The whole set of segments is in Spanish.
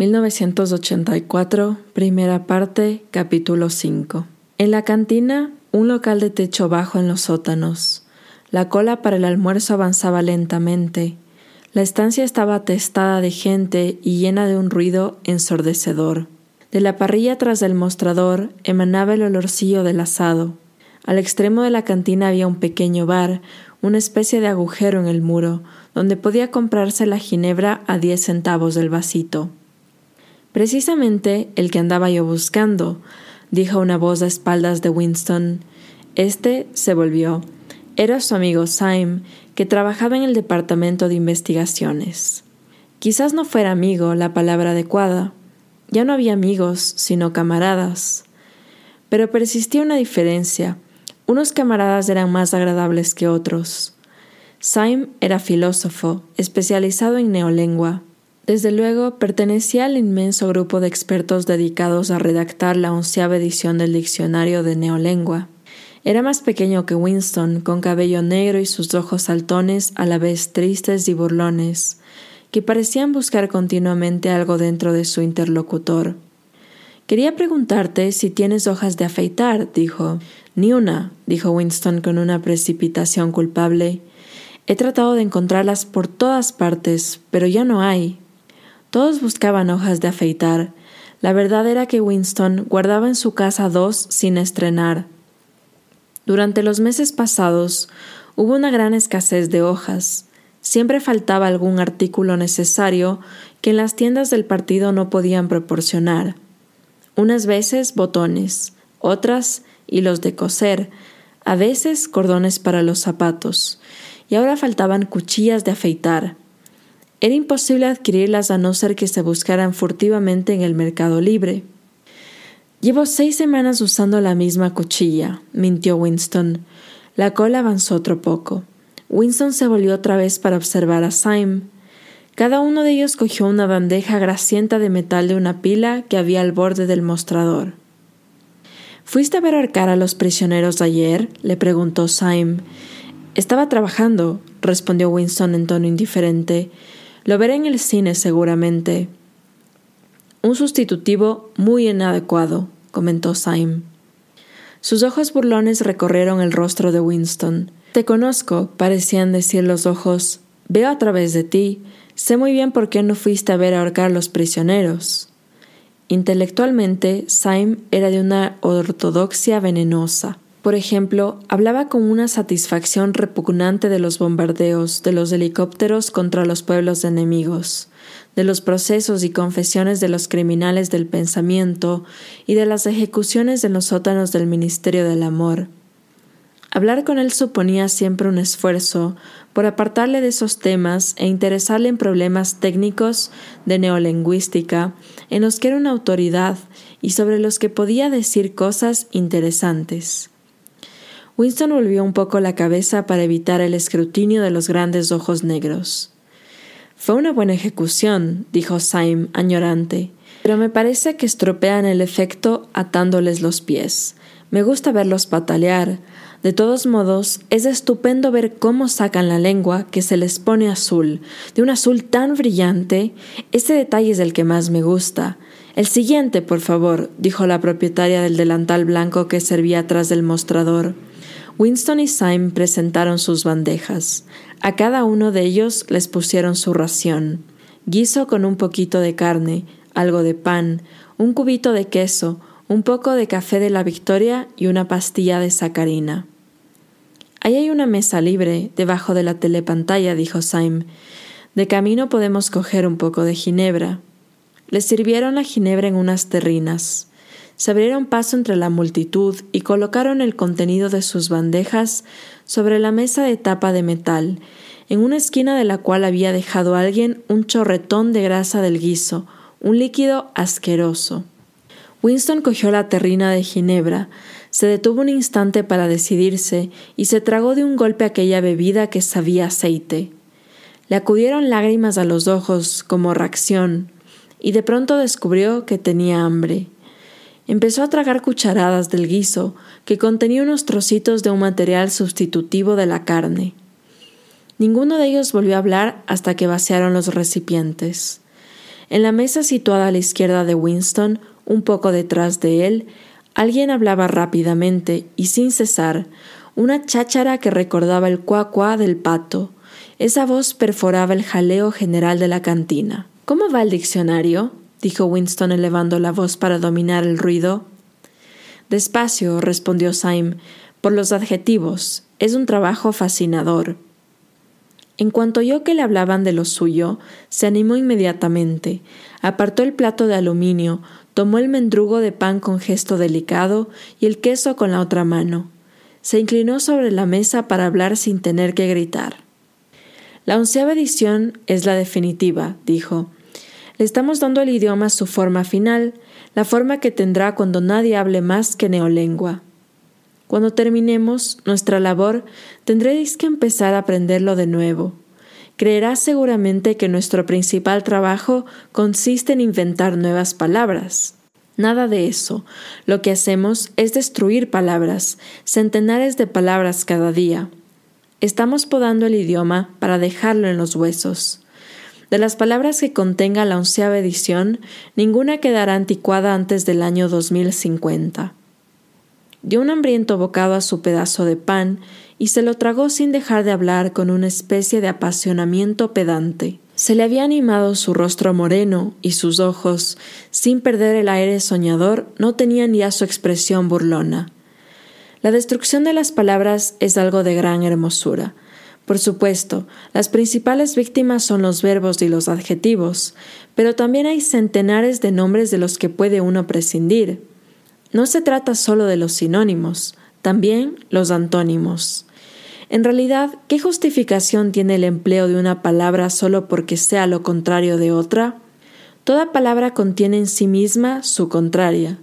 1984, primera parte, capítulo 5. En la cantina, un local de techo bajo en los sótanos. La cola para el almuerzo avanzaba lentamente. La estancia estaba atestada de gente y llena de un ruido ensordecedor. De la parrilla tras del mostrador emanaba el olorcillo del asado. Al extremo de la cantina había un pequeño bar, una especie de agujero en el muro, donde podía comprarse la ginebra a diez centavos del vasito. Precisamente el que andaba yo buscando, dijo una voz a espaldas de Winston. Este se volvió. Era su amigo Syme, que trabajaba en el departamento de investigaciones. Quizás no fuera amigo la palabra adecuada. Ya no había amigos, sino camaradas. Pero persistía una diferencia. Unos camaradas eran más agradables que otros. Syme era filósofo, especializado en neolengua. Desde luego, pertenecía al inmenso grupo de expertos dedicados a redactar la onceava edición del diccionario de neolengua. Era más pequeño que Winston, con cabello negro y sus ojos saltones a la vez tristes y burlones, que parecían buscar continuamente algo dentro de su interlocutor. Quería preguntarte si tienes hojas de afeitar, dijo. Ni una, dijo Winston con una precipitación culpable. He tratado de encontrarlas por todas partes, pero ya no hay. Todos buscaban hojas de afeitar. La verdad era que Winston guardaba en su casa dos sin estrenar. Durante los meses pasados hubo una gran escasez de hojas. Siempre faltaba algún artículo necesario que en las tiendas del partido no podían proporcionar. Unas veces botones, otras hilos de coser, a veces cordones para los zapatos, y ahora faltaban cuchillas de afeitar, era imposible adquirirlas a no ser que se buscaran furtivamente en el mercado libre. Llevo seis semanas usando la misma cuchilla, mintió Winston. La cola avanzó otro poco. Winston se volvió otra vez para observar a Syme. Cada uno de ellos cogió una bandeja grasienta de metal de una pila que había al borde del mostrador. ¿Fuiste a ver arcar a los prisioneros ayer? le preguntó Syme. Estaba trabajando, respondió Winston en tono indiferente. Lo veré en el cine seguramente. Un sustitutivo muy inadecuado, comentó Syme. Sus ojos burlones recorrieron el rostro de Winston. Te conozco, parecían decir los ojos. Veo a través de ti. Sé muy bien por qué no fuiste a ver ahorcar a los prisioneros. Intelectualmente, Syme era de una ortodoxia venenosa. Por ejemplo, hablaba con una satisfacción repugnante de los bombardeos de los helicópteros contra los pueblos enemigos, de los procesos y confesiones de los criminales del pensamiento y de las ejecuciones en los sótanos del Ministerio del Amor. Hablar con él suponía siempre un esfuerzo por apartarle de esos temas e interesarle en problemas técnicos de neolingüística en los que era una autoridad y sobre los que podía decir cosas interesantes. Winston volvió un poco la cabeza para evitar el escrutinio de los grandes ojos negros. Fue una buena ejecución, dijo Syme, añorante, pero me parece que estropean el efecto atándoles los pies. Me gusta verlos patalear. De todos modos, es estupendo ver cómo sacan la lengua que se les pone azul, de un azul tan brillante. Ese detalle es el que más me gusta. El siguiente, por favor, dijo la propietaria del delantal blanco que servía atrás del mostrador. Winston y Syme presentaron sus bandejas. A cada uno de ellos les pusieron su ración. Guiso con un poquito de carne, algo de pan, un cubito de queso, un poco de café de la Victoria y una pastilla de sacarina. Ahí hay una mesa libre, debajo de la telepantalla, dijo Syme. De camino podemos coger un poco de ginebra. Les sirvieron la ginebra en unas terrinas se abrieron paso entre la multitud y colocaron el contenido de sus bandejas sobre la mesa de tapa de metal, en una esquina de la cual había dejado alguien un chorretón de grasa del guiso, un líquido asqueroso. Winston cogió la terrina de Ginebra, se detuvo un instante para decidirse y se tragó de un golpe aquella bebida que sabía aceite. Le acudieron lágrimas a los ojos como reacción, y de pronto descubrió que tenía hambre. Empezó a tragar cucharadas del guiso, que contenía unos trocitos de un material sustitutivo de la carne. Ninguno de ellos volvió a hablar hasta que vaciaron los recipientes. En la mesa situada a la izquierda de Winston, un poco detrás de él, alguien hablaba rápidamente y sin cesar, una cháchara que recordaba el cuá del pato. Esa voz perforaba el jaleo general de la cantina. ¿Cómo va el diccionario? Dijo Winston elevando la voz para dominar el ruido. Despacio, respondió Syme, por los adjetivos. Es un trabajo fascinador. En cuanto oyó que le hablaban de lo suyo, se animó inmediatamente, apartó el plato de aluminio, tomó el mendrugo de pan con gesto delicado y el queso con la otra mano. Se inclinó sobre la mesa para hablar sin tener que gritar. La onceava edición es la definitiva, dijo. Le estamos dando el idioma su forma final, la forma que tendrá cuando nadie hable más que neolengua. Cuando terminemos nuestra labor, tendréis que empezar a aprenderlo de nuevo. Creerás seguramente que nuestro principal trabajo consiste en inventar nuevas palabras. Nada de eso. Lo que hacemos es destruir palabras, centenares de palabras cada día. Estamos podando el idioma para dejarlo en los huesos. De las palabras que contenga la onceava edición, ninguna quedará anticuada antes del año 2050 dio un hambriento bocado a su pedazo de pan y se lo tragó sin dejar de hablar con una especie de apasionamiento pedante. Se le había animado su rostro moreno y sus ojos, sin perder el aire soñador, no tenían ya su expresión burlona. La destrucción de las palabras es algo de gran hermosura. Por supuesto, las principales víctimas son los verbos y los adjetivos, pero también hay centenares de nombres de los que puede uno prescindir. No se trata solo de los sinónimos, también los antónimos. En realidad, ¿qué justificación tiene el empleo de una palabra solo porque sea lo contrario de otra? Toda palabra contiene en sí misma su contraria.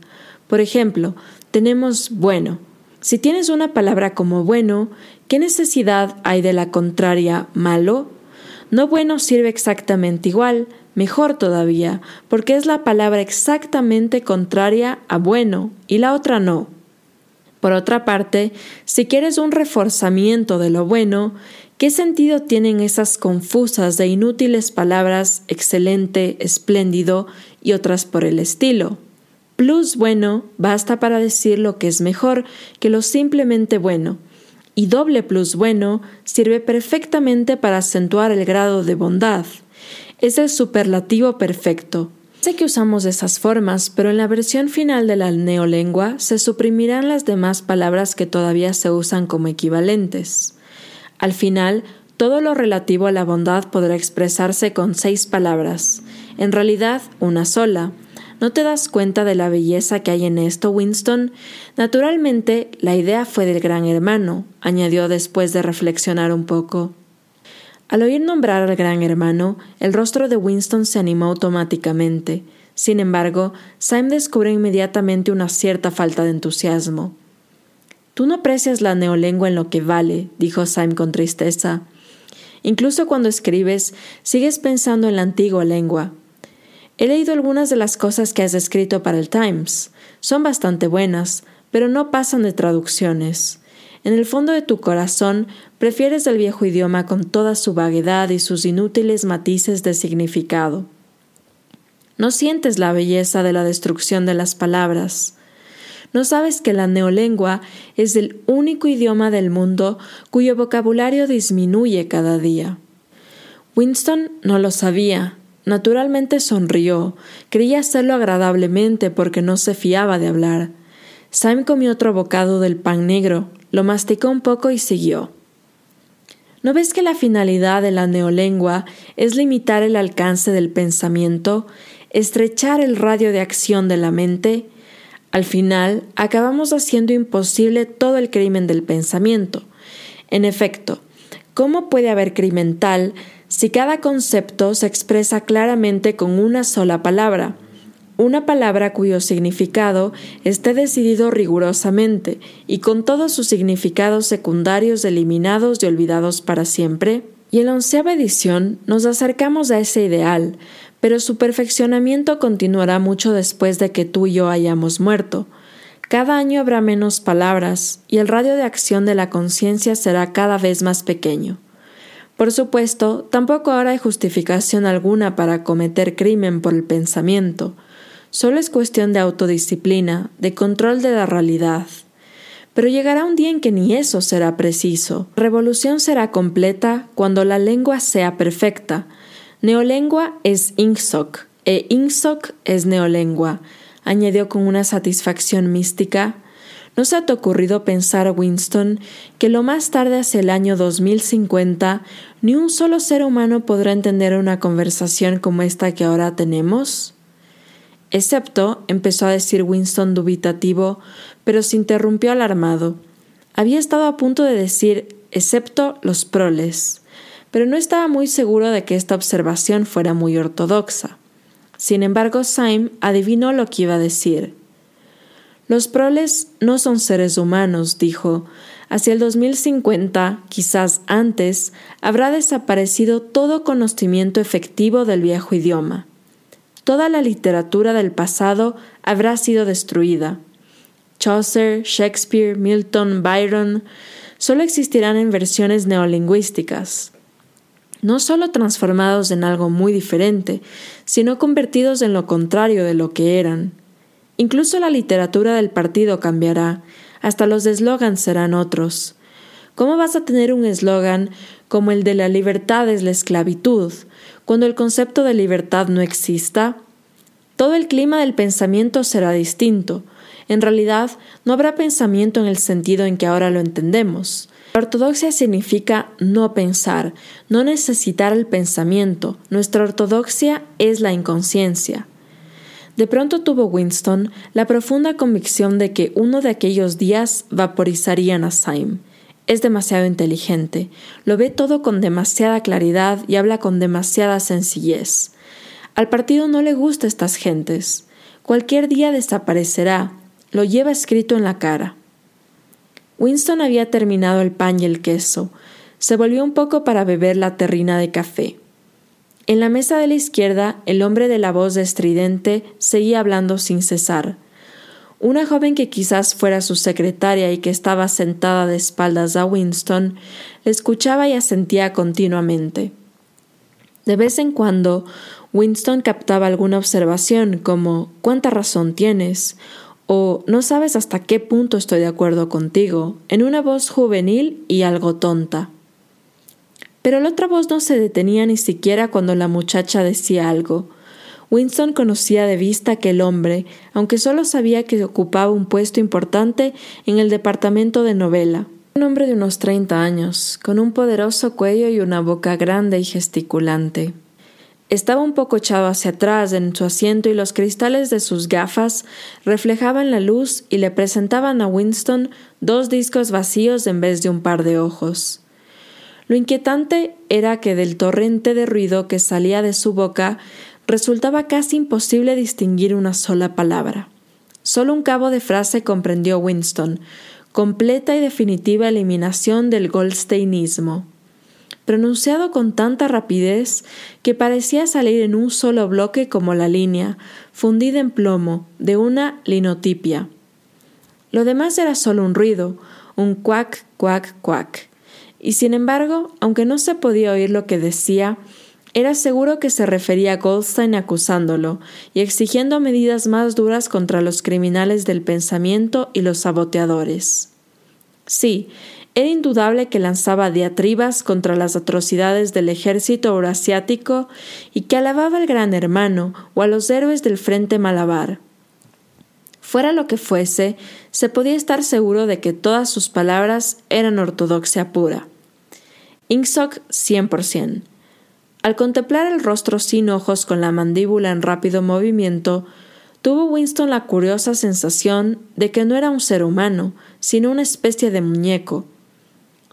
Por ejemplo, tenemos bueno. Si tienes una palabra como bueno, ¿qué necesidad hay de la contraria malo? No bueno sirve exactamente igual, Mejor todavía, porque es la palabra exactamente contraria a bueno y la otra no. Por otra parte, si quieres un reforzamiento de lo bueno, ¿qué sentido tienen esas confusas e inútiles palabras excelente, espléndido y otras por el estilo? Plus bueno basta para decir lo que es mejor que lo simplemente bueno, y doble plus bueno sirve perfectamente para acentuar el grado de bondad es el superlativo perfecto. Sé que usamos esas formas, pero en la versión final de la neolengua se suprimirán las demás palabras que todavía se usan como equivalentes. Al final, todo lo relativo a la bondad podrá expresarse con seis palabras, en realidad una sola. ¿No te das cuenta de la belleza que hay en esto, Winston? Naturalmente, la idea fue del gran hermano, añadió después de reflexionar un poco. Al oír nombrar al gran hermano, el rostro de Winston se animó automáticamente. Sin embargo, Syme descubrió inmediatamente una cierta falta de entusiasmo. Tú no aprecias la neolengua en lo que vale, dijo Syme con tristeza. Incluso cuando escribes, sigues pensando en la antigua lengua. He leído algunas de las cosas que has escrito para el Times. Son bastante buenas, pero no pasan de traducciones. En el fondo de tu corazón prefieres el viejo idioma con toda su vaguedad y sus inútiles matices de significado. No sientes la belleza de la destrucción de las palabras. No sabes que la neolengua es el único idioma del mundo cuyo vocabulario disminuye cada día. Winston no lo sabía. Naturalmente sonrió. Creía hacerlo agradablemente porque no se fiaba de hablar. Sam comió otro bocado del pan negro, lo masticó un poco y siguió. ¿No ves que la finalidad de la neolengua es limitar el alcance del pensamiento, estrechar el radio de acción de la mente? Al final, acabamos haciendo imposible todo el crimen del pensamiento. En efecto, ¿cómo puede haber crimen tal si cada concepto se expresa claramente con una sola palabra? una palabra cuyo significado esté decidido rigurosamente y con todos sus significados secundarios eliminados y olvidados para siempre? Y en la onceava edición nos acercamos a ese ideal, pero su perfeccionamiento continuará mucho después de que tú y yo hayamos muerto. Cada año habrá menos palabras y el radio de acción de la conciencia será cada vez más pequeño. Por supuesto, tampoco ahora hay justificación alguna para cometer crimen por el pensamiento. Solo es cuestión de autodisciplina, de control de la realidad. Pero llegará un día en que ni eso será preciso. Revolución será completa cuando la lengua sea perfecta. Neolengua es Ingsoc e Ingsoc es neolengua, añadió con una satisfacción mística. ¿No se te ha ocurrido pensar, Winston, que lo más tarde hacia el año 2050 ni un solo ser humano podrá entender una conversación como esta que ahora tenemos? Excepto, empezó a decir Winston dubitativo, pero se interrumpió alarmado. Había estado a punto de decir excepto los proles, pero no estaba muy seguro de que esta observación fuera muy ortodoxa. Sin embargo, Syme adivinó lo que iba a decir. Los proles no son seres humanos, dijo. Hacia el 2050, quizás antes, habrá desaparecido todo conocimiento efectivo del viejo idioma. Toda la literatura del pasado habrá sido destruida. Chaucer, Shakespeare, Milton, Byron, solo existirán en versiones neolingüísticas, no solo transformados en algo muy diferente, sino convertidos en lo contrario de lo que eran. Incluso la literatura del partido cambiará, hasta los eslogans serán otros. ¿Cómo vas a tener un eslogan como el de la libertad es la esclavitud, cuando el concepto de libertad no exista? Todo el clima del pensamiento será distinto. En realidad, no habrá pensamiento en el sentido en que ahora lo entendemos. La ortodoxia significa no pensar, no necesitar el pensamiento. Nuestra ortodoxia es la inconsciencia. De pronto tuvo Winston la profunda convicción de que uno de aquellos días vaporizarían a Syme. Es demasiado inteligente, lo ve todo con demasiada claridad y habla con demasiada sencillez. Al partido no le gusta estas gentes. Cualquier día desaparecerá, lo lleva escrito en la cara. Winston había terminado el pan y el queso. Se volvió un poco para beber la terrina de café. En la mesa de la izquierda, el hombre de la voz estridente seguía hablando sin cesar. Una joven que quizás fuera su secretaria y que estaba sentada de espaldas a Winston, le escuchaba y asentía continuamente. De vez en cuando, Winston captaba alguna observación como ¿cuánta razón tienes? o no sabes hasta qué punto estoy de acuerdo contigo, en una voz juvenil y algo tonta. Pero la otra voz no se detenía ni siquiera cuando la muchacha decía algo. Winston conocía de vista aquel hombre, aunque solo sabía que ocupaba un puesto importante en el departamento de novela. Un hombre de unos treinta años, con un poderoso cuello y una boca grande y gesticulante. Estaba un poco echado hacia atrás en su asiento y los cristales de sus gafas reflejaban la luz y le presentaban a Winston dos discos vacíos en vez de un par de ojos. Lo inquietante era que del torrente de ruido que salía de su boca resultaba casi imposible distinguir una sola palabra. Solo un cabo de frase comprendió Winston, completa y definitiva eliminación del goldsteinismo, pronunciado con tanta rapidez que parecía salir en un solo bloque como la línea, fundida en plomo, de una linotipia. Lo demás era solo un ruido, un cuac, cuac, cuac y sin embargo, aunque no se podía oír lo que decía, era seguro que se refería a Goldstein acusándolo y exigiendo medidas más duras contra los criminales del pensamiento y los saboteadores. Sí, era indudable que lanzaba diatribas contra las atrocidades del ejército eurasiático y que alababa al gran hermano o a los héroes del frente malabar. Fuera lo que fuese, se podía estar seguro de que todas sus palabras eran ortodoxia pura. Ingsoc 100%. Al contemplar el rostro sin ojos con la mandíbula en rápido movimiento, tuvo Winston la curiosa sensación de que no era un ser humano, sino una especie de muñeco.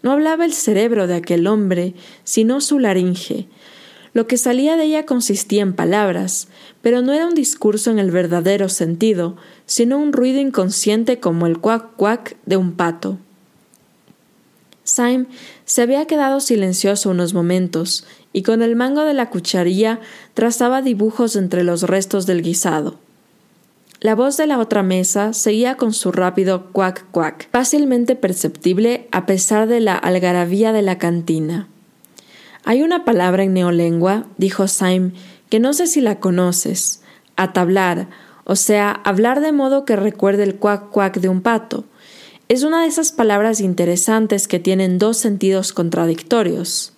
No hablaba el cerebro de aquel hombre, sino su laringe, lo que salía de ella consistía en palabras, pero no era un discurso en el verdadero sentido, sino un ruido inconsciente como el cuac cuac de un pato. Syme se había quedado silencioso unos momentos y con el mango de la cucharilla trazaba dibujos entre los restos del guisado. La voz de la otra mesa seguía con su rápido cuac cuac, fácilmente perceptible a pesar de la algarabía de la cantina. Hay una palabra en neolengua, dijo Syme, que no sé si la conoces, atablar, o sea, hablar de modo que recuerde el cuac cuac de un pato. Es una de esas palabras interesantes que tienen dos sentidos contradictorios.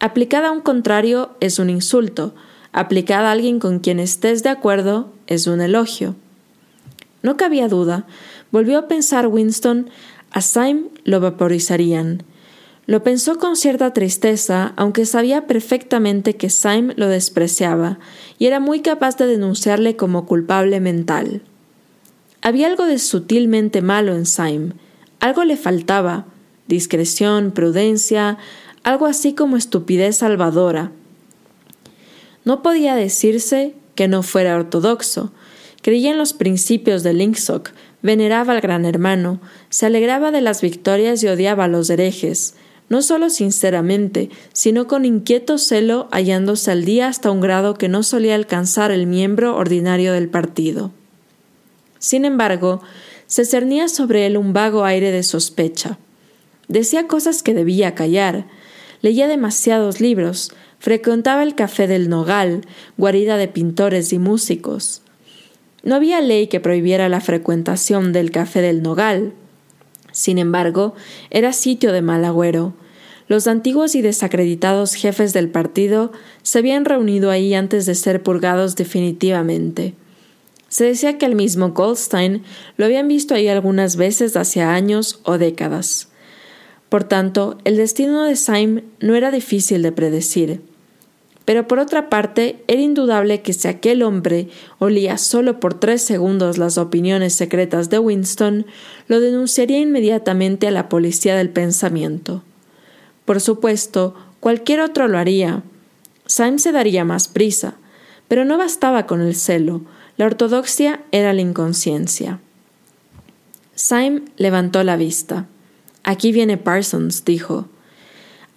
Aplicada a un contrario es un insulto, aplicada a alguien con quien estés de acuerdo es un elogio. No cabía duda, volvió a pensar Winston, a Syme lo vaporizarían. Lo pensó con cierta tristeza, aunque sabía perfectamente que Syme lo despreciaba y era muy capaz de denunciarle como culpable mental. Había algo de sutilmente malo en Syme, algo le faltaba, discreción, prudencia, algo así como estupidez salvadora. No podía decirse que no fuera ortodoxo, creía en los principios de Linksock, veneraba al gran hermano, se alegraba de las victorias y odiaba a los herejes, no solo sinceramente, sino con inquieto celo hallándose al día hasta un grado que no solía alcanzar el miembro ordinario del partido. Sin embargo, se cernía sobre él un vago aire de sospecha. Decía cosas que debía callar, leía demasiados libros, frecuentaba el café del Nogal, guarida de pintores y músicos. No había ley que prohibiera la frecuentación del café del Nogal. Sin embargo, era sitio de mal agüero, los antiguos y desacreditados jefes del partido se habían reunido ahí antes de ser purgados definitivamente. Se decía que el mismo Goldstein lo habían visto ahí algunas veces hacia años o décadas. Por tanto, el destino de Syme no era difícil de predecir. Pero por otra parte, era indudable que si aquel hombre olía solo por tres segundos las opiniones secretas de Winston, lo denunciaría inmediatamente a la policía del pensamiento. Por supuesto, cualquier otro lo haría. Syme se daría más prisa, pero no bastaba con el celo, la ortodoxia era la inconsciencia. Syme levantó la vista. Aquí viene Parsons, dijo.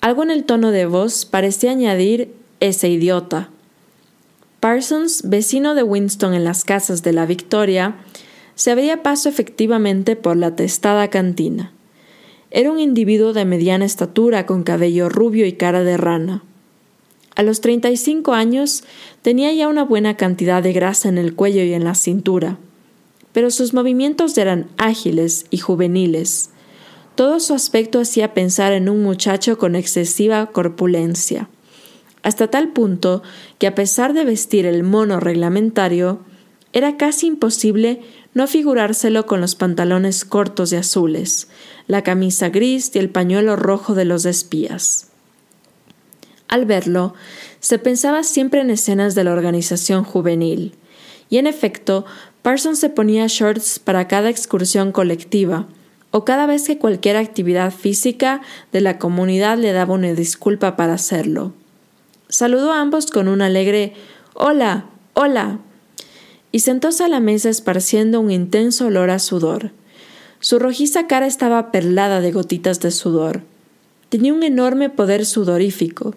Algo en el tono de voz parecía añadir ese idiota. Parsons, vecino de Winston en las casas de la Victoria, se abría paso efectivamente por la testada cantina. Era un individuo de mediana estatura con cabello rubio y cara de rana. A los 35 años tenía ya una buena cantidad de grasa en el cuello y en la cintura, pero sus movimientos eran ágiles y juveniles. Todo su aspecto hacía pensar en un muchacho con excesiva corpulencia, hasta tal punto que a pesar de vestir el mono reglamentario, era casi imposible no figurárselo con los pantalones cortos y azules, la camisa gris y el pañuelo rojo de los espías. Al verlo, se pensaba siempre en escenas de la organización juvenil, y en efecto, Parsons se ponía shorts para cada excursión colectiva, o cada vez que cualquier actividad física de la comunidad le daba una disculpa para hacerlo. Saludó a ambos con un alegre Hola, hola, y sentóse a la mesa esparciendo un intenso olor a sudor. Su rojiza cara estaba perlada de gotitas de sudor. Tenía un enorme poder sudorífico.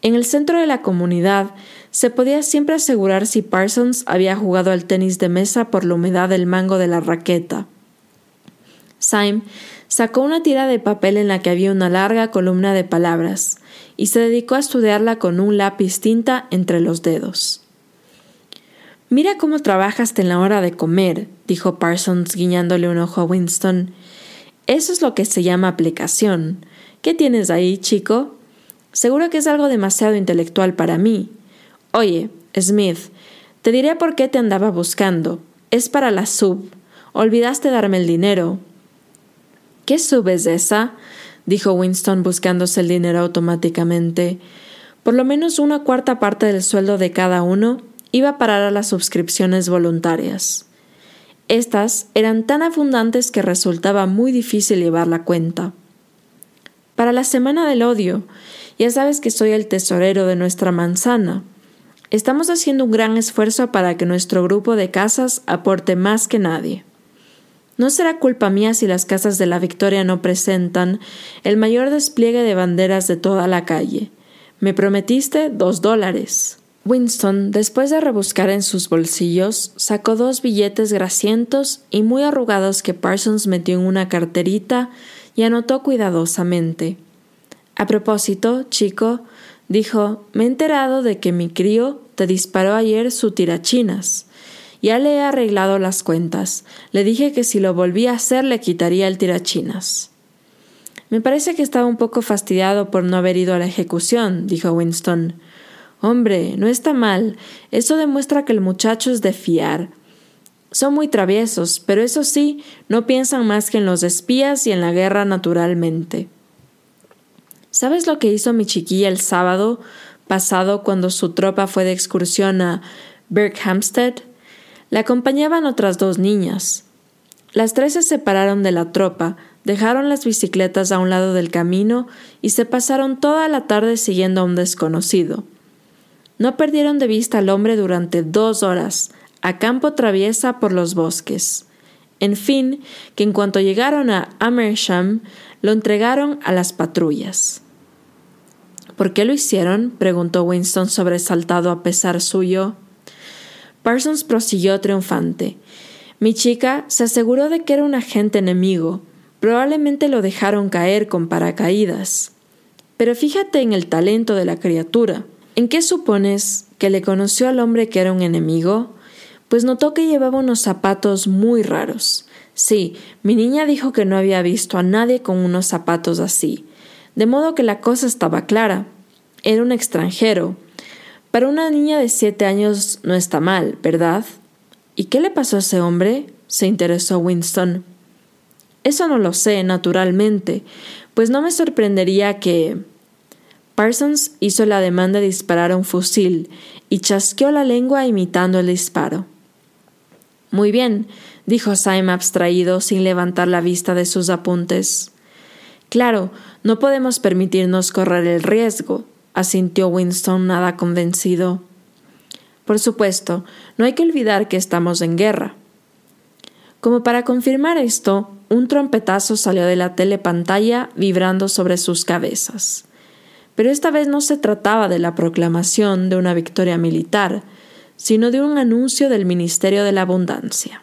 En el centro de la comunidad se podía siempre asegurar si Parsons había jugado al tenis de mesa por la humedad del mango de la raqueta. Syme sacó una tira de papel en la que había una larga columna de palabras y se dedicó a estudiarla con un lápiz tinta entre los dedos. Mira cómo trabajas en la hora de comer, dijo Parsons guiñándole un ojo a Winston. Eso es lo que se llama aplicación. ¿Qué tienes ahí, chico? Seguro que es algo demasiado intelectual para mí. Oye, Smith, te diré por qué te andaba buscando. Es para la sub. Olvidaste darme el dinero. ¿Qué sub es esa? dijo Winston buscándose el dinero automáticamente. Por lo menos una cuarta parte del sueldo de cada uno iba a parar a las suscripciones voluntarias. Estas eran tan abundantes que resultaba muy difícil llevar la cuenta. Para la Semana del Odio, ya sabes que soy el tesorero de nuestra manzana. Estamos haciendo un gran esfuerzo para que nuestro grupo de casas aporte más que nadie. No será culpa mía si las casas de la Victoria no presentan el mayor despliegue de banderas de toda la calle. Me prometiste dos dólares. Winston, después de rebuscar en sus bolsillos, sacó dos billetes grasientos y muy arrugados que Parsons metió en una carterita y anotó cuidadosamente. A propósito, chico, dijo, me he enterado de que mi crío te disparó ayer su tirachinas. Ya le he arreglado las cuentas. Le dije que si lo volvía a hacer le quitaría el tirachinas. Me parece que estaba un poco fastidiado por no haber ido a la ejecución, dijo Winston. Hombre, no está mal. Eso demuestra que el muchacho es de fiar. Son muy traviesos, pero eso sí, no piensan más que en los espías y en la guerra naturalmente. ¿Sabes lo que hizo mi chiquilla el sábado pasado cuando su tropa fue de excursión a Berkhamsted? Le acompañaban otras dos niñas. Las tres se separaron de la tropa, dejaron las bicicletas a un lado del camino y se pasaron toda la tarde siguiendo a un desconocido. No perdieron de vista al hombre durante dos horas, a campo traviesa por los bosques. En fin, que en cuanto llegaron a Amersham, lo entregaron a las patrullas. ¿Por qué lo hicieron? preguntó Winston sobresaltado a pesar suyo. Parsons prosiguió triunfante. Mi chica se aseguró de que era un agente enemigo. Probablemente lo dejaron caer con paracaídas. Pero fíjate en el talento de la criatura. ¿En qué supones que le conoció al hombre que era un enemigo? Pues notó que llevaba unos zapatos muy raros. Sí, mi niña dijo que no había visto a nadie con unos zapatos así. De modo que la cosa estaba clara. Era un extranjero. Para una niña de siete años no está mal, ¿verdad? ¿Y qué le pasó a ese hombre? se interesó Winston. Eso no lo sé, naturalmente, pues no me sorprendería que. Parsons hizo la demanda de disparar un fusil y chasqueó la lengua imitando el disparo. Muy bien, dijo Syme abstraído sin levantar la vista de sus apuntes. Claro, no podemos permitirnos correr el riesgo, asintió Winston nada convencido. Por supuesto, no hay que olvidar que estamos en guerra. Como para confirmar esto, un trompetazo salió de la telepantalla vibrando sobre sus cabezas. Pero esta vez no se trataba de la proclamación de una victoria militar, sino de un anuncio del Ministerio de la Abundancia.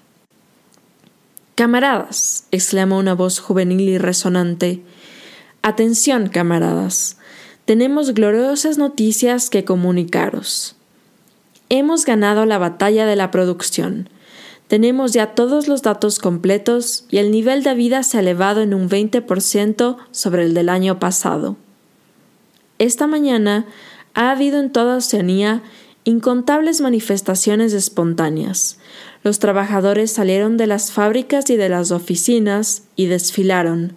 Camaradas, exclamó una voz juvenil y resonante. Atención, camaradas. Tenemos gloriosas noticias que comunicaros. Hemos ganado la batalla de la producción. Tenemos ya todos los datos completos y el nivel de vida se ha elevado en un 20% sobre el del año pasado. Esta mañana ha habido en toda Oceanía incontables manifestaciones espontáneas. Los trabajadores salieron de las fábricas y de las oficinas y desfilaron,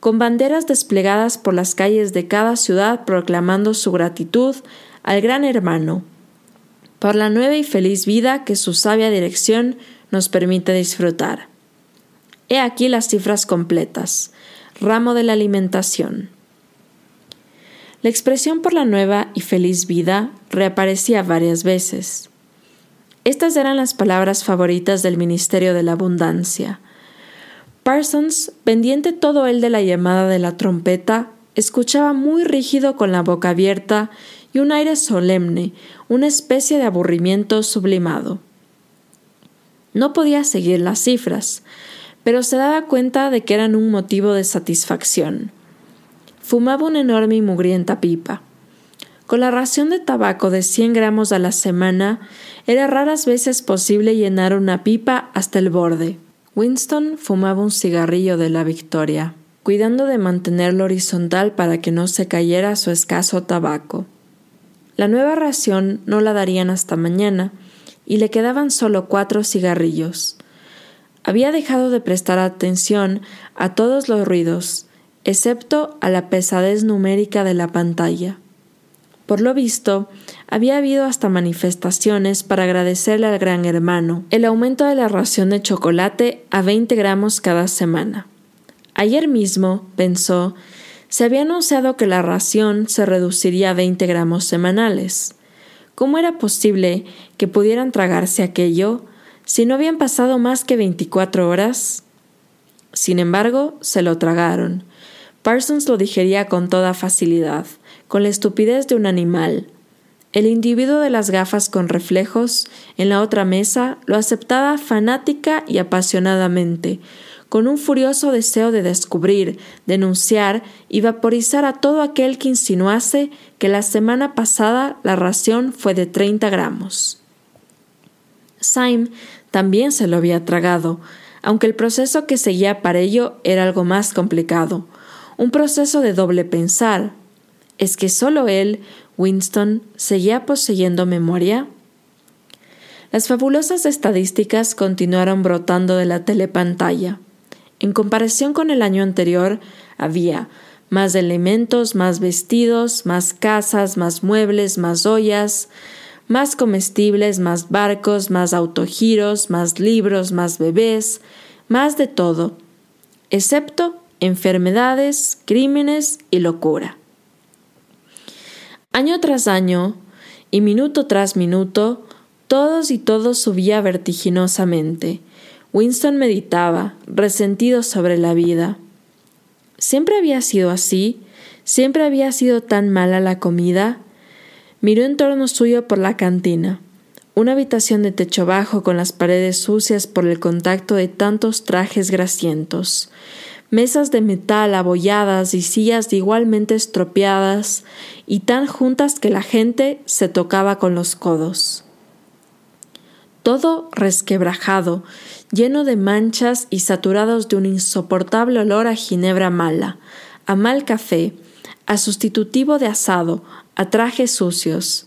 con banderas desplegadas por las calles de cada ciudad proclamando su gratitud al gran hermano por la nueva y feliz vida que su sabia dirección nos permite disfrutar. He aquí las cifras completas. Ramo de la alimentación. La expresión por la nueva y feliz vida reaparecía varias veces. Estas eran las palabras favoritas del Ministerio de la Abundancia. Parsons, pendiente todo él de la llamada de la trompeta, escuchaba muy rígido con la boca abierta y un aire solemne, una especie de aburrimiento sublimado. No podía seguir las cifras, pero se daba cuenta de que eran un motivo de satisfacción. Fumaba una enorme y mugrienta pipa. Con la ración de tabaco de 100 gramos a la semana, era raras veces posible llenar una pipa hasta el borde. Winston fumaba un cigarrillo de la victoria, cuidando de mantenerlo horizontal para que no se cayera su escaso tabaco. La nueva ración no la darían hasta mañana, y le quedaban solo cuatro cigarrillos. Había dejado de prestar atención a todos los ruidos, excepto a la pesadez numérica de la pantalla. Por lo visto, había habido hasta manifestaciones para agradecerle al gran hermano el aumento de la ración de chocolate a 20 gramos cada semana. Ayer mismo, pensó, se había anunciado que la ración se reduciría a 20 gramos semanales. ¿Cómo era posible que pudieran tragarse aquello si no habían pasado más que 24 horas? Sin embargo, se lo tragaron. Parsons lo digería con toda facilidad, con la estupidez de un animal. El individuo de las gafas con reflejos en la otra mesa lo aceptaba fanática y apasionadamente, con un furioso deseo de descubrir, denunciar y vaporizar a todo aquel que insinuase que la semana pasada la ración fue de 30 gramos. Syme también se lo había tragado, aunque el proceso que seguía para ello era algo más complicado, un proceso de doble pensar. ¿Es que solo él, Winston, seguía poseyendo memoria? Las fabulosas estadísticas continuaron brotando de la telepantalla. En comparación con el año anterior, había más elementos, más vestidos, más casas, más muebles, más ollas, más comestibles, más barcos, más autogiros, más libros, más bebés, más de todo, excepto enfermedades, crímenes y locura. Año tras año y minuto tras minuto, todos y todos subía vertiginosamente. Winston meditaba, resentido sobre la vida. ¿Siempre había sido así? ¿Siempre había sido tan mala la comida? Miró en torno suyo por la cantina. Una habitación de techo bajo con las paredes sucias por el contacto de tantos trajes grasientos, mesas de metal abolladas y sillas igualmente estropeadas y tan juntas que la gente se tocaba con los codos. Todo resquebrajado, lleno de manchas y saturados de un insoportable olor a ginebra mala, a mal café, a sustitutivo de asado, a trajes sucios.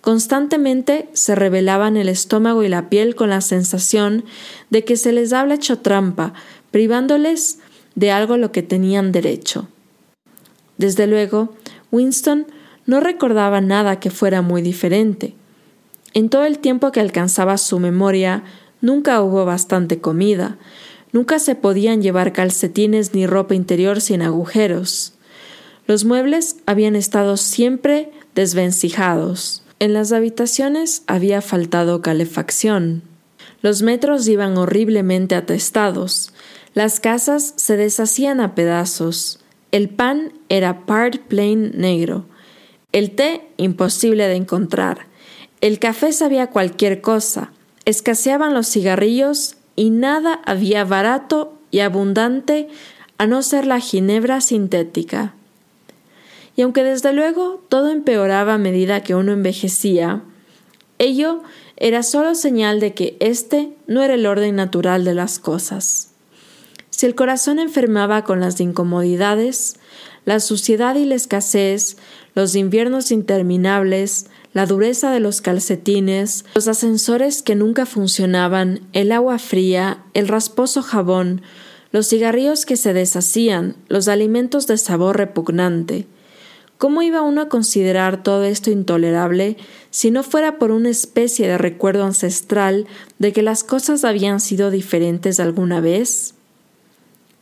Constantemente se revelaban el estómago y la piel con la sensación de que se les habla hecho trampa, privándoles de algo a lo que tenían derecho. Desde luego, Winston no recordaba nada que fuera muy diferente. En todo el tiempo que alcanzaba su memoria, nunca hubo bastante comida, nunca se podían llevar calcetines ni ropa interior sin agujeros. Los muebles habían estado siempre desvencijados. En las habitaciones había faltado calefacción. Los metros iban horriblemente atestados. Las casas se deshacían a pedazos. El pan era part plain negro. El té imposible de encontrar. El café sabía cualquier cosa. Escaseaban los cigarrillos y nada había barato y abundante a no ser la ginebra sintética. Y aunque desde luego todo empeoraba a medida que uno envejecía, ello era solo señal de que este no era el orden natural de las cosas. Si el corazón enfermaba con las incomodidades, la suciedad y la escasez, los inviernos interminables, la dureza de los calcetines, los ascensores que nunca funcionaban, el agua fría, el rasposo jabón, los cigarrillos que se deshacían, los alimentos de sabor repugnante, ¿Cómo iba uno a considerar todo esto intolerable si no fuera por una especie de recuerdo ancestral de que las cosas habían sido diferentes alguna vez?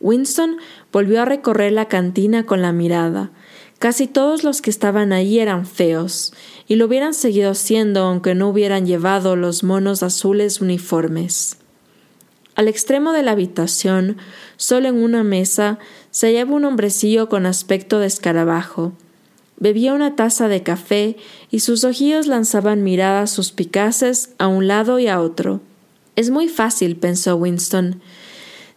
Winston volvió a recorrer la cantina con la mirada. Casi todos los que estaban allí eran feos, y lo hubieran seguido siendo aunque no hubieran llevado los monos azules uniformes. Al extremo de la habitación, solo en una mesa, se hallaba un hombrecillo con aspecto de escarabajo, Bebía una taza de café y sus ojillos lanzaban miradas suspicaces a un lado y a otro. Es muy fácil, pensó Winston,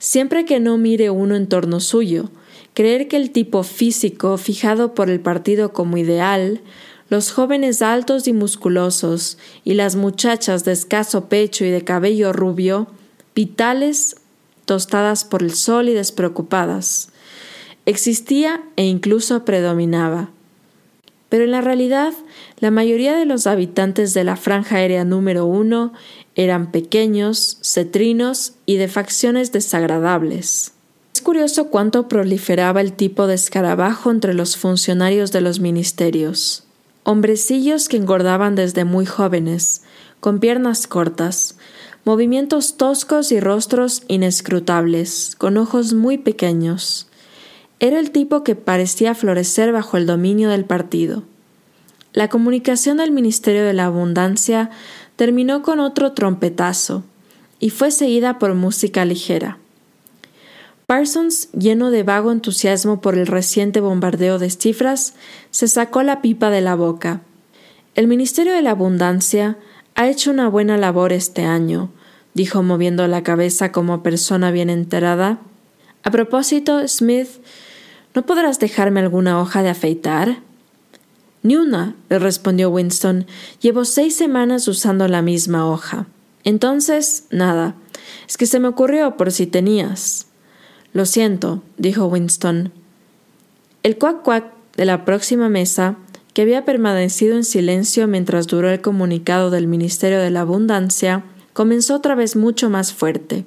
siempre que no mire uno en torno suyo, creer que el tipo físico fijado por el partido como ideal, los jóvenes altos y musculosos y las muchachas de escaso pecho y de cabello rubio, vitales, tostadas por el sol y despreocupadas, existía e incluso predominaba pero en la realidad la mayoría de los habitantes de la franja aérea número uno eran pequeños, cetrinos y de facciones desagradables. Es curioso cuánto proliferaba el tipo de escarabajo entre los funcionarios de los ministerios. Hombrecillos que engordaban desde muy jóvenes, con piernas cortas, movimientos toscos y rostros inescrutables, con ojos muy pequeños. Era el tipo que parecía florecer bajo el dominio del partido. La comunicación del Ministerio de la Abundancia terminó con otro trompetazo y fue seguida por música ligera. Parsons, lleno de vago entusiasmo por el reciente bombardeo de cifras, se sacó la pipa de la boca. El Ministerio de la Abundancia ha hecho una buena labor este año. dijo moviendo la cabeza como persona bien enterada. A propósito, Smith, ¿no podrás dejarme alguna hoja de afeitar? Ni una, le respondió Winston. Llevo seis semanas usando la misma hoja. Entonces, nada. Es que se me ocurrió por si tenías. Lo siento, dijo Winston. El cuac cuac de la próxima mesa, que había permanecido en silencio mientras duró el comunicado del Ministerio de la Abundancia, comenzó otra vez mucho más fuerte.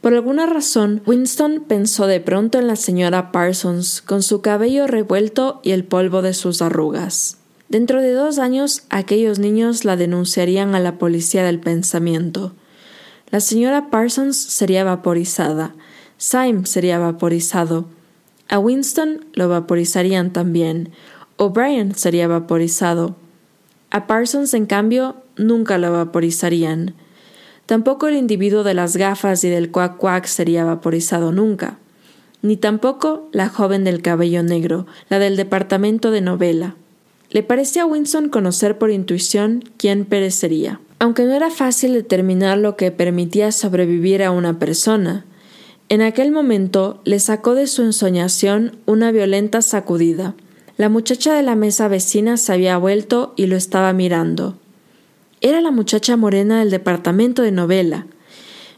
Por alguna razón, Winston pensó de pronto en la señora Parsons, con su cabello revuelto y el polvo de sus arrugas. Dentro de dos años, aquellos niños la denunciarían a la policía del pensamiento. La señora Parsons sería vaporizada, Syme sería vaporizado, a Winston lo vaporizarían también, O'Brien sería vaporizado. A Parsons, en cambio, nunca lo vaporizarían. Tampoco el individuo de las gafas y del cuac cuac sería vaporizado nunca, ni tampoco la joven del cabello negro, la del departamento de novela. Le parecía a Winston conocer por intuición quién perecería. Aunque no era fácil determinar lo que permitía sobrevivir a una persona, en aquel momento le sacó de su ensoñación una violenta sacudida. La muchacha de la mesa vecina se había vuelto y lo estaba mirando. Era la muchacha morena del departamento de novela.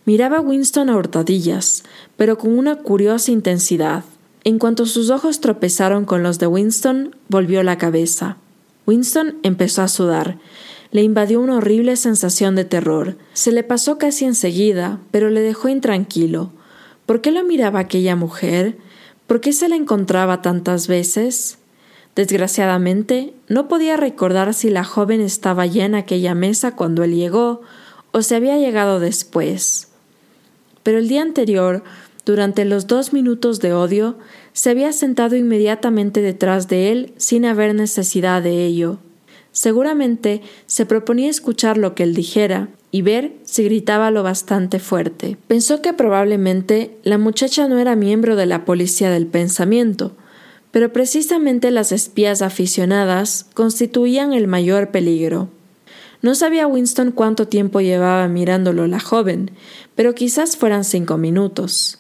Miraba a Winston a hurtadillas, pero con una curiosa intensidad. En cuanto sus ojos tropezaron con los de Winston, volvió la cabeza. Winston empezó a sudar. Le invadió una horrible sensación de terror. Se le pasó casi enseguida, pero le dejó intranquilo. ¿Por qué lo miraba aquella mujer? ¿Por qué se la encontraba tantas veces? Desgraciadamente, no podía recordar si la joven estaba ya en aquella mesa cuando él llegó o se había llegado después. Pero el día anterior, durante los dos minutos de odio, se había sentado inmediatamente detrás de él sin haber necesidad de ello. Seguramente se proponía escuchar lo que él dijera y ver si gritaba lo bastante fuerte. Pensó que probablemente la muchacha no era miembro de la policía del pensamiento, pero precisamente las espías aficionadas constituían el mayor peligro. No sabía Winston cuánto tiempo llevaba mirándolo la joven, pero quizás fueran cinco minutos.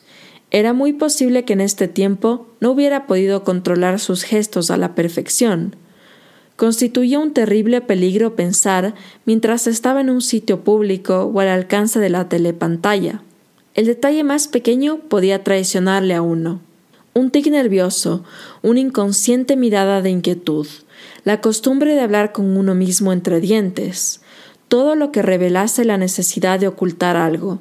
Era muy posible que en este tiempo no hubiera podido controlar sus gestos a la perfección. Constituía un terrible peligro pensar mientras estaba en un sitio público o al alcance de la telepantalla. El detalle más pequeño podía traicionarle a uno un tic nervioso, una inconsciente mirada de inquietud, la costumbre de hablar con uno mismo entre dientes, todo lo que revelase la necesidad de ocultar algo.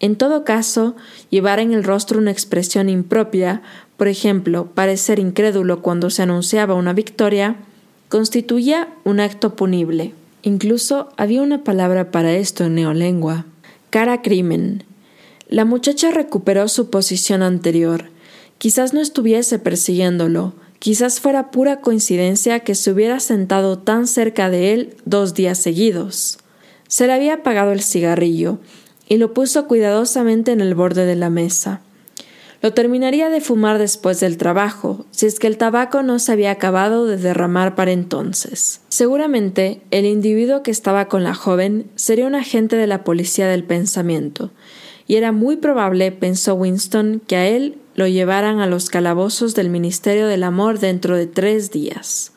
En todo caso, llevar en el rostro una expresión impropia, por ejemplo, parecer incrédulo cuando se anunciaba una victoria, constituía un acto punible. Incluso había una palabra para esto en neolengua, cara crimen. La muchacha recuperó su posición anterior, Quizás no estuviese persiguiéndolo, quizás fuera pura coincidencia que se hubiera sentado tan cerca de él dos días seguidos. Se le había apagado el cigarrillo y lo puso cuidadosamente en el borde de la mesa. Lo terminaría de fumar después del trabajo, si es que el tabaco no se había acabado de derramar para entonces. Seguramente el individuo que estaba con la joven sería un agente de la policía del pensamiento, y era muy probable, pensó Winston, que a él lo llevaran a los calabozos del Ministerio del Amor dentro de tres días.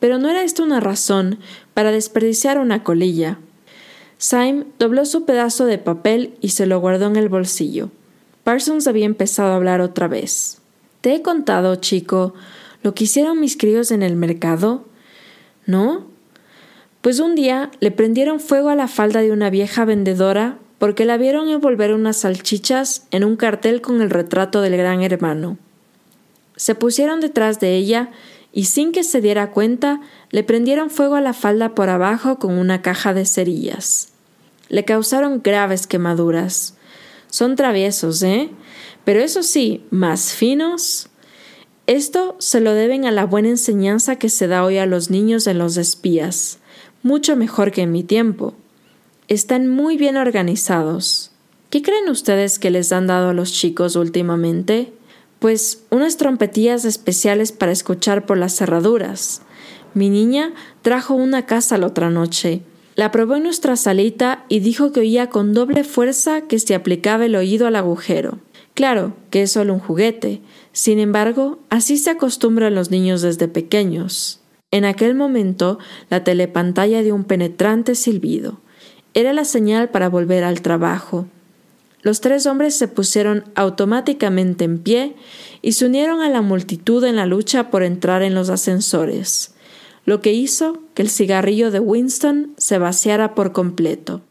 Pero no era esto una razón para desperdiciar una colilla. Syme dobló su pedazo de papel y se lo guardó en el bolsillo. Parsons había empezado a hablar otra vez. ¿Te he contado, chico, lo que hicieron mis críos en el mercado? ¿No? Pues un día le prendieron fuego a la falda de una vieja vendedora porque la vieron envolver unas salchichas en un cartel con el retrato del gran hermano. Se pusieron detrás de ella y sin que se diera cuenta le prendieron fuego a la falda por abajo con una caja de cerillas. Le causaron graves quemaduras. Son traviesos, ¿eh? Pero eso sí, más finos. Esto se lo deben a la buena enseñanza que se da hoy a los niños en los espías, mucho mejor que en mi tiempo están muy bien organizados. ¿Qué creen ustedes que les han dado a los chicos últimamente? Pues unas trompetillas especiales para escuchar por las cerraduras. Mi niña trajo una casa la otra noche. La probó en nuestra salita y dijo que oía con doble fuerza que se aplicaba el oído al agujero. Claro que es solo un juguete, sin embargo, así se acostumbran los niños desde pequeños. En aquel momento, la telepantalla dio un penetrante silbido. Era la señal para volver al trabajo. Los tres hombres se pusieron automáticamente en pie y se unieron a la multitud en la lucha por entrar en los ascensores, lo que hizo que el cigarrillo de Winston se vaciara por completo.